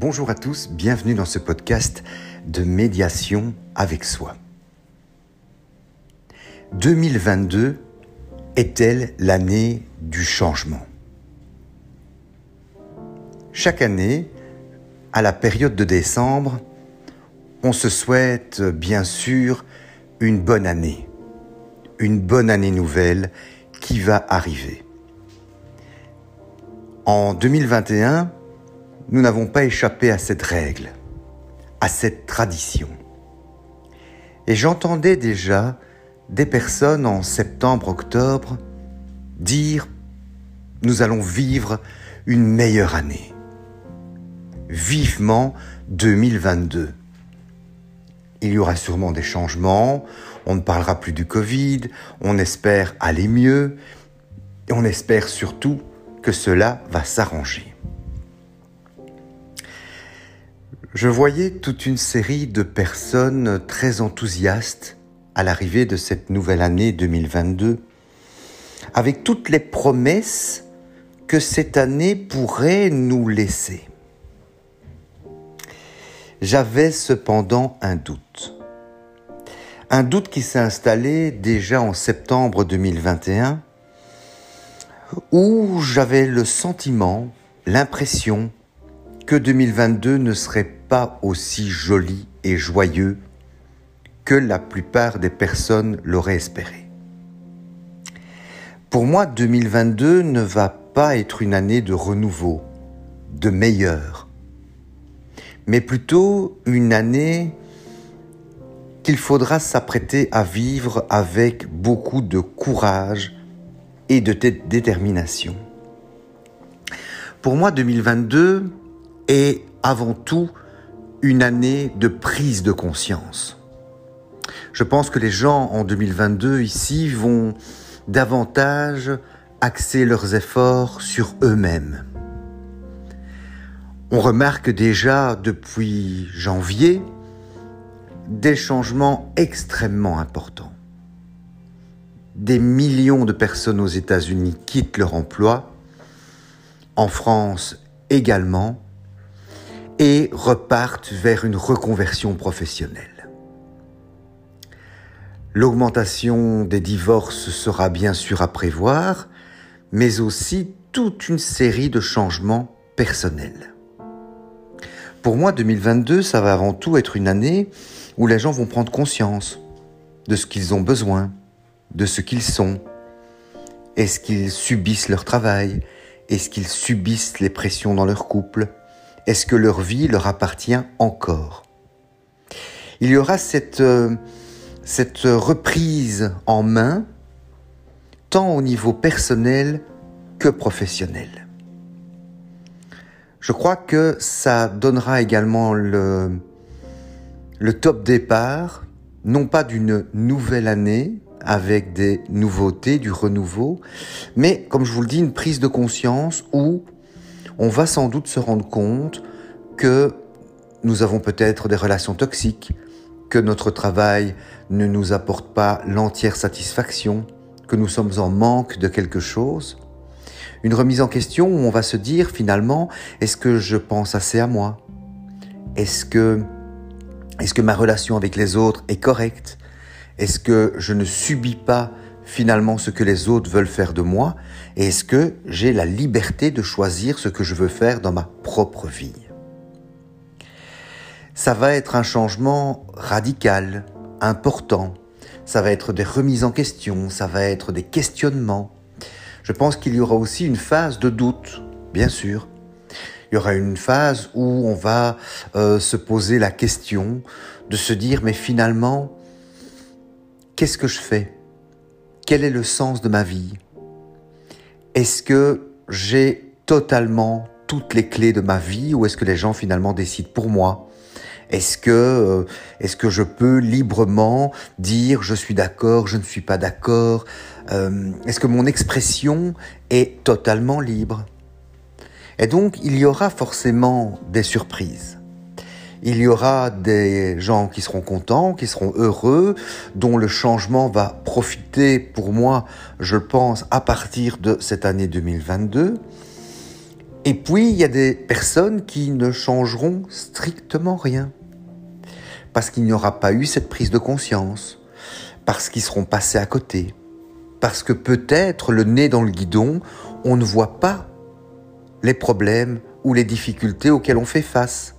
Bonjour à tous, bienvenue dans ce podcast de médiation avec soi. 2022 est-elle l'année du changement? Chaque année, à la période de décembre, on se souhaite bien sûr une bonne année, une bonne année nouvelle qui va arriver. En 2021, nous n'avons pas échappé à cette règle, à cette tradition. Et j'entendais déjà des personnes en septembre-octobre dire ⁇ Nous allons vivre une meilleure année ⁇ Vivement 2022. Il y aura sûrement des changements, on ne parlera plus du Covid, on espère aller mieux, et on espère surtout que cela va s'arranger. Je voyais toute une série de personnes très enthousiastes à l'arrivée de cette nouvelle année 2022, avec toutes les promesses que cette année pourrait nous laisser. J'avais cependant un doute. Un doute qui s'est installé déjà en septembre 2021 où j'avais le sentiment, l'impression que 2022 ne serait pas aussi joli et joyeux que la plupart des personnes l'auraient espéré. Pour moi, 2022 ne va pas être une année de renouveau, de meilleur, mais plutôt une année qu'il faudra s'apprêter à vivre avec beaucoup de courage, et de détermination. Pour moi, 2022 est avant tout une année de prise de conscience. Je pense que les gens en 2022 ici vont davantage axer leurs efforts sur eux-mêmes. On remarque déjà depuis janvier des changements extrêmement importants des millions de personnes aux États-Unis quittent leur emploi, en France également, et repartent vers une reconversion professionnelle. L'augmentation des divorces sera bien sûr à prévoir, mais aussi toute une série de changements personnels. Pour moi, 2022, ça va avant tout être une année où les gens vont prendre conscience de ce qu'ils ont besoin, de ce qu'ils sont Est-ce qu'ils subissent leur travail? Est-ce qu'ils subissent les pressions dans leur couple? Est-ce que leur vie leur appartient encore? Il y aura cette, euh, cette reprise en main, tant au niveau personnel que professionnel. Je crois que ça donnera également le, le top départ, non pas d'une nouvelle année, avec des nouveautés, du renouveau, mais comme je vous le dis, une prise de conscience où on va sans doute se rendre compte que nous avons peut-être des relations toxiques, que notre travail ne nous apporte pas l'entière satisfaction, que nous sommes en manque de quelque chose. Une remise en question où on va se dire finalement, est-ce que je pense assez à moi? Est-ce que, est-ce que ma relation avec les autres est correcte? Est-ce que je ne subis pas finalement ce que les autres veulent faire de moi Et est-ce que j'ai la liberté de choisir ce que je veux faire dans ma propre vie? Ça va être un changement radical, important. Ça va être des remises en question, ça va être des questionnements. Je pense qu'il y aura aussi une phase de doute, bien sûr. Il y aura une phase où on va euh, se poser la question de se dire mais finalement, Qu'est-ce que je fais? Quel est le sens de ma vie? Est-ce que j'ai totalement toutes les clés de ma vie ou est-ce que les gens finalement décident pour moi? Est-ce que, euh, je peux librement dire je suis d'accord, je ne suis pas d'accord? Euh, Est-ce que mon expression est totalement libre? Et donc il y aura forcément des surprises. Il y aura des gens qui seront contents, qui seront heureux, dont le changement va profiter pour moi, je pense, à partir de cette année 2022. Et puis, il y a des personnes qui ne changeront strictement rien. Parce qu'il n'y aura pas eu cette prise de conscience. Parce qu'ils seront passés à côté. Parce que peut-être le nez dans le guidon, on ne voit pas les problèmes ou les difficultés auxquelles on fait face.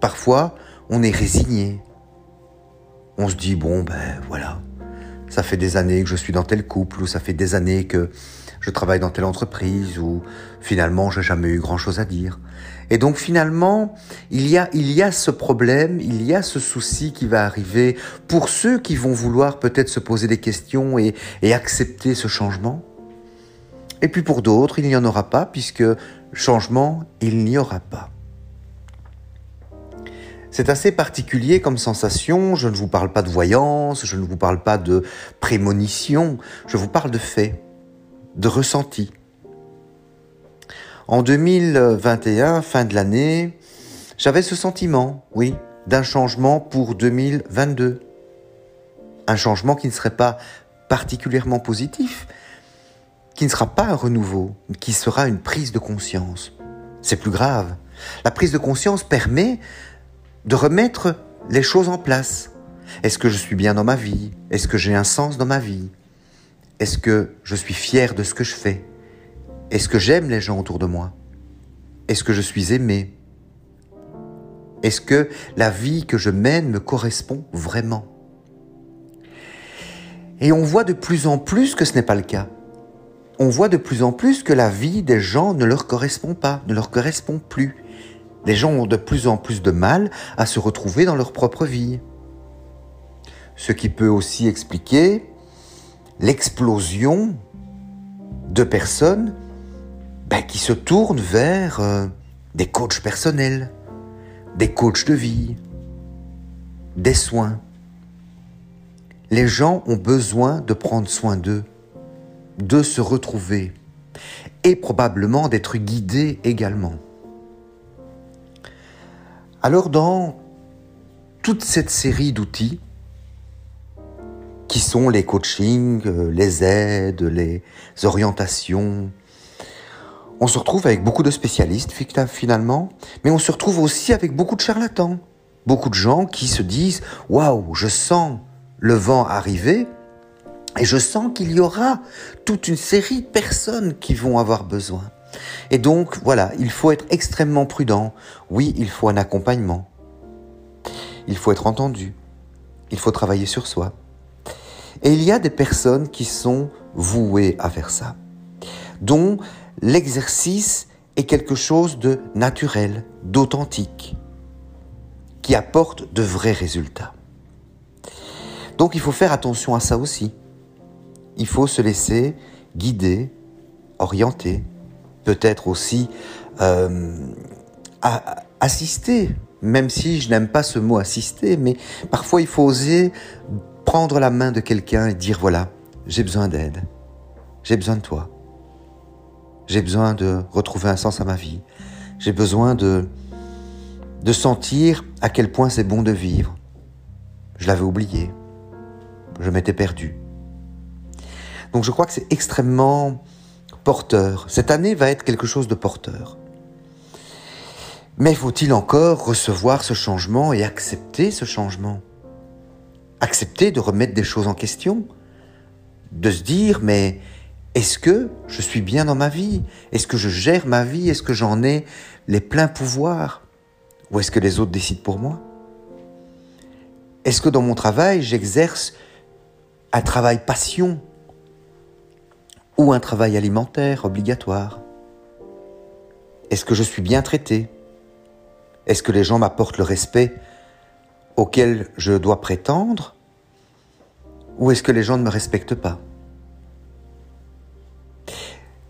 Parfois, on est résigné. On se dit, bon, ben voilà, ça fait des années que je suis dans tel couple, ou ça fait des années que je travaille dans telle entreprise, ou finalement, j'ai jamais eu grand-chose à dire. Et donc finalement, il y, a, il y a ce problème, il y a ce souci qui va arriver pour ceux qui vont vouloir peut-être se poser des questions et, et accepter ce changement. Et puis pour d'autres, il n'y en aura pas, puisque changement, il n'y aura pas. C'est assez particulier comme sensation, je ne vous parle pas de voyance, je ne vous parle pas de prémonition, je vous parle de fait, de ressenti. En 2021, fin de l'année, j'avais ce sentiment, oui, d'un changement pour 2022. Un changement qui ne serait pas particulièrement positif, qui ne sera pas un renouveau, qui sera une prise de conscience. C'est plus grave. La prise de conscience permet de remettre les choses en place. Est-ce que je suis bien dans ma vie? Est-ce que j'ai un sens dans ma vie? Est-ce que je suis fier de ce que je fais? Est-ce que j'aime les gens autour de moi? Est-ce que je suis aimé? Est-ce que la vie que je mène me correspond vraiment? Et on voit de plus en plus que ce n'est pas le cas. On voit de plus en plus que la vie des gens ne leur correspond pas, ne leur correspond plus. Les gens ont de plus en plus de mal à se retrouver dans leur propre vie. Ce qui peut aussi expliquer l'explosion de personnes ben, qui se tournent vers euh, des coachs personnels, des coachs de vie, des soins. Les gens ont besoin de prendre soin d'eux, de se retrouver et probablement d'être guidés également. Alors dans toute cette série d'outils, qui sont les coachings, euh, les aides, les orientations, on se retrouve avec beaucoup de spécialistes finalement, mais on se retrouve aussi avec beaucoup de charlatans, beaucoup de gens qui se disent waouh, je sens le vent arriver et je sens qu'il y aura toute une série de personnes qui vont avoir besoin. Et donc, voilà, il faut être extrêmement prudent. Oui, il faut un accompagnement. Il faut être entendu. Il faut travailler sur soi. Et il y a des personnes qui sont vouées à faire ça, dont l'exercice est quelque chose de naturel, d'authentique, qui apporte de vrais résultats. Donc il faut faire attention à ça aussi. Il faut se laisser guider, orienter, peut-être aussi euh, assister, même si je n'aime pas ce mot assister, mais parfois il faut oser prendre la main de quelqu'un et dire voilà, j'ai besoin d'aide, j'ai besoin de toi, j'ai besoin de retrouver un sens à ma vie, j'ai besoin de, de sentir à quel point c'est bon de vivre. Je l'avais oublié, je m'étais perdu. Donc je crois que c'est extrêmement porteur. Cette année va être quelque chose de porteur. Mais faut-il encore recevoir ce changement et accepter ce changement? Accepter de remettre des choses en question? De se dire, mais est-ce que je suis bien dans ma vie? Est-ce que je gère ma vie? Est-ce que j'en ai les pleins pouvoirs? Ou est-ce que les autres décident pour moi? Est-ce que dans mon travail, j'exerce un travail passion? Ou un travail alimentaire obligatoire. Est-ce que je suis bien traité? Est-ce que les gens m'apportent le respect auquel je dois prétendre? Ou est-ce que les gens ne me respectent pas?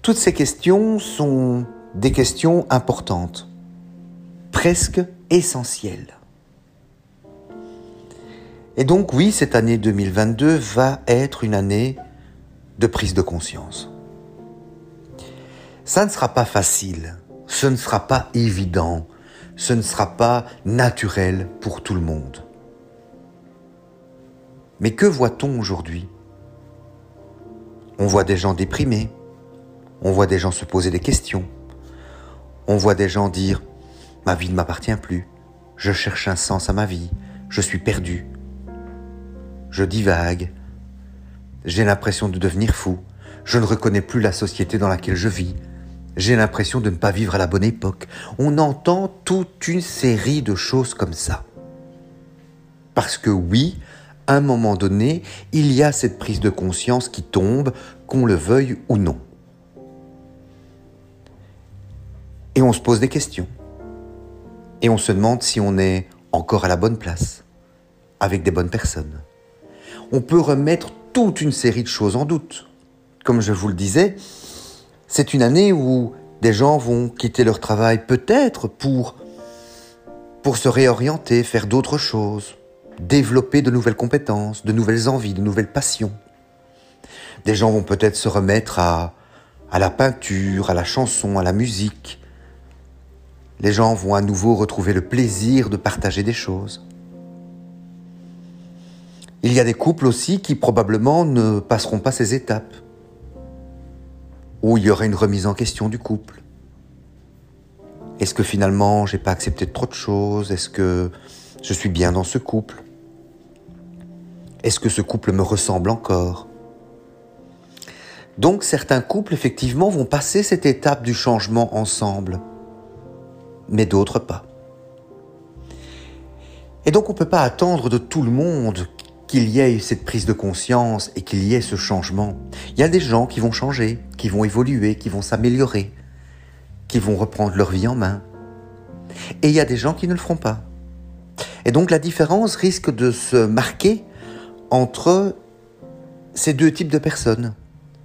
Toutes ces questions sont des questions importantes, presque essentielles. Et donc oui, cette année 2022 va être une année de prise de conscience. Ça ne sera pas facile, ce ne sera pas évident, ce ne sera pas naturel pour tout le monde. Mais que voit-on aujourd'hui? On voit des gens déprimés, on voit des gens se poser des questions, On voit des gens dire ⁇ Ma vie ne m'appartient plus, je cherche un sens à ma vie, je suis perdu, je divague, j'ai l'impression de devenir fou, je ne reconnais plus la société dans laquelle je vis, j'ai l'impression de ne pas vivre à la bonne époque. On entend toute une série de choses comme ça. Parce que oui, à un moment donné, il y a cette prise de conscience qui tombe, qu'on le veuille ou non. Et on se pose des questions. Et on se demande si on est encore à la bonne place, avec des bonnes personnes. On peut remettre toute une série de choses en doute. Comme je vous le disais, c'est une année où des gens vont quitter leur travail peut-être pour, se réorienter, faire d'autres choses, développer de nouvelles compétences, de nouvelles envies, de nouvelles passions. Des gens vont peut-être se remettre à la peinture, à la chanson, à la musique. Les gens vont à nouveau retrouver le plaisir de partager des choses. Il y a des couples aussi qui probablement ne passeront pas ces étapes. Où il y aurait une remise en question du couple. Est-ce que finalement j'ai pas accepté trop de choses? Est-ce que je suis bien dans ce couple? Est-ce que ce couple me ressemble encore? Donc certains couples effectivement vont passer cette étape du changement ensemble, mais d'autres pas. Et donc on ne peut pas attendre de tout le monde qu'il y ait cette prise de conscience et qu'il y ait ce changement. Il y a des gens qui vont changer, qui vont évoluer, qui vont s'améliorer, qui vont reprendre leur vie en main. Et il y a des gens qui ne le feront pas. Et donc la différence risque de se marquer entre ces deux types de personnes,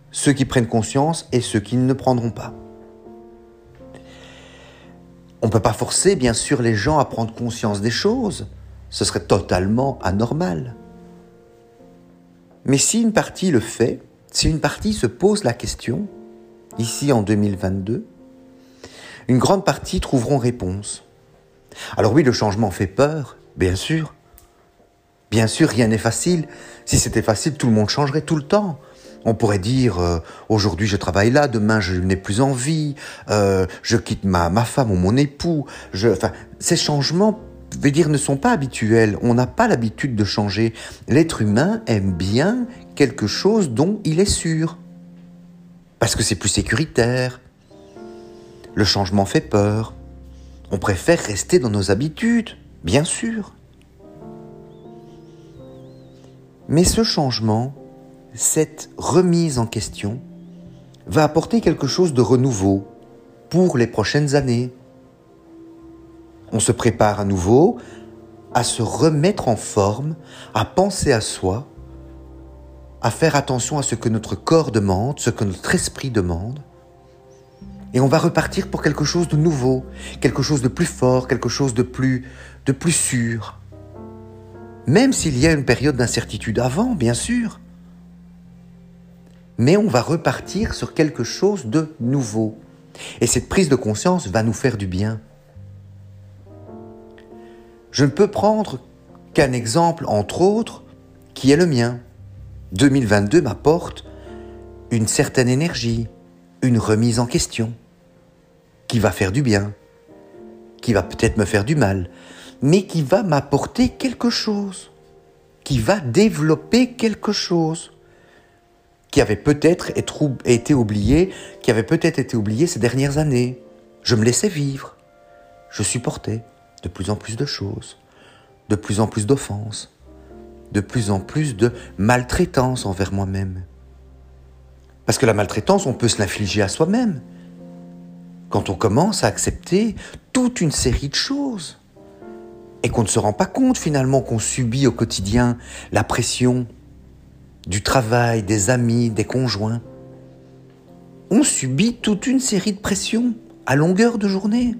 ceux qui prennent conscience et ceux qui ne prendront pas. On ne peut pas forcer, bien sûr, les gens à prendre conscience des choses. Ce serait totalement anormal. Mais si une partie le fait, si une partie se pose la question, ici en 2022, une grande partie trouveront réponse. Alors oui, le changement fait peur, bien sûr. Bien sûr, rien n'est facile. Si c'était facile, tout le monde changerait tout le temps. On pourrait dire euh, aujourd'hui je travaille là, demain je n'ai plus envie, euh, je quitte ma, ma femme ou mon époux. Je, enfin, ces changements veux dire, ne sont pas habituels. On n'a pas l'habitude de changer. L'être humain aime bien quelque chose dont il est sûr. Parce que c'est plus sécuritaire. Le changement fait peur. On préfère rester dans nos habitudes, bien sûr. Mais ce changement, cette remise en question, va apporter quelque chose de renouveau pour les prochaines années, on se prépare à nouveau à se remettre en forme, à penser à soi, à faire attention à ce que notre corps demande, ce que notre esprit demande. Et on va repartir pour quelque chose de nouveau, quelque chose de plus fort, quelque chose de plus, de plus sûr. Même s'il y a une période d'incertitude avant, bien sûr. Mais on va repartir sur quelque chose de nouveau. Et cette prise de conscience va nous faire du bien. Je ne peux prendre qu'un exemple, entre autres, qui est le mien. 2022 m'apporte une certaine énergie, une remise en question, qui va faire du bien, qui va peut-être me faire du mal, mais qui va m'apporter quelque chose, qui va développer quelque chose, qui avait peut-être été oublié, qui avait peut-être été oublié ces dernières années. Je me laissais vivre, je supportais de plus en plus de choses, de plus en plus d'offenses, de plus en plus de maltraitance envers moi-même. Parce que la maltraitance, on peut se l'infliger à soi-même. Quand on commence à accepter toute une série de choses et qu'on ne se rend pas compte finalement qu'on subit au quotidien la pression du travail, des amis, des conjoints. On subit toute une série de pressions à longueur de journée.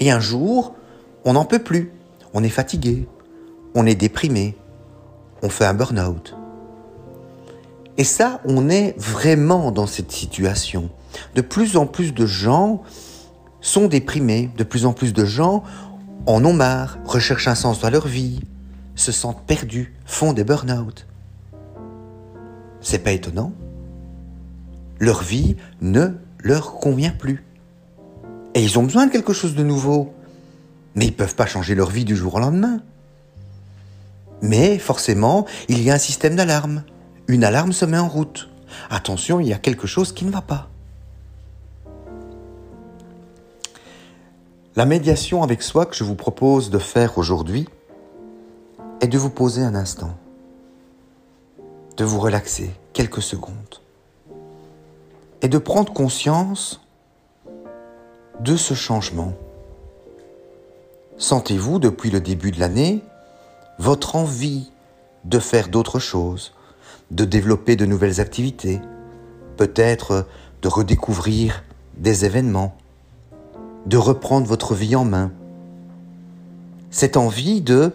Et un jour, on n'en peut plus. On est fatigué. On est déprimé. On fait un burn-out. Et ça, on est vraiment dans cette situation. De plus en plus de gens sont déprimés. De plus en plus de gens en ont marre, recherchent un sens dans leur vie, se sentent perdus, font des burn-out. C'est pas étonnant. Leur vie ne leur convient plus. Et ils ont besoin de quelque chose de nouveau. Mais ils ne peuvent pas changer leur vie du jour au lendemain. Mais forcément, il y a un système d'alarme. Une alarme se met en route. Attention, il y a quelque chose qui ne va pas. La médiation avec soi que je vous propose de faire aujourd'hui est de vous poser un instant, de vous relaxer quelques secondes et de prendre conscience de ce changement. Sentez-vous depuis le début de l'année votre envie de faire d'autres choses, de développer de nouvelles activités, peut-être de redécouvrir des événements, de reprendre votre vie en main? Cette envie de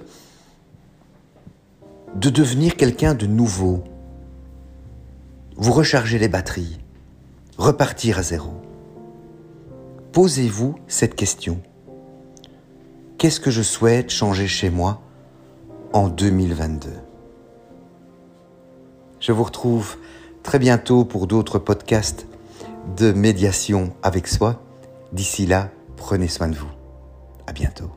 de devenir quelqu'un de nouveau. Vous rechargez les batteries, repartir à zéro. Posez-vous cette question. Qu'est-ce que je souhaite changer chez moi en 2022 Je vous retrouve très bientôt pour d'autres podcasts de médiation avec soi. D'ici là, prenez soin de vous. À bientôt.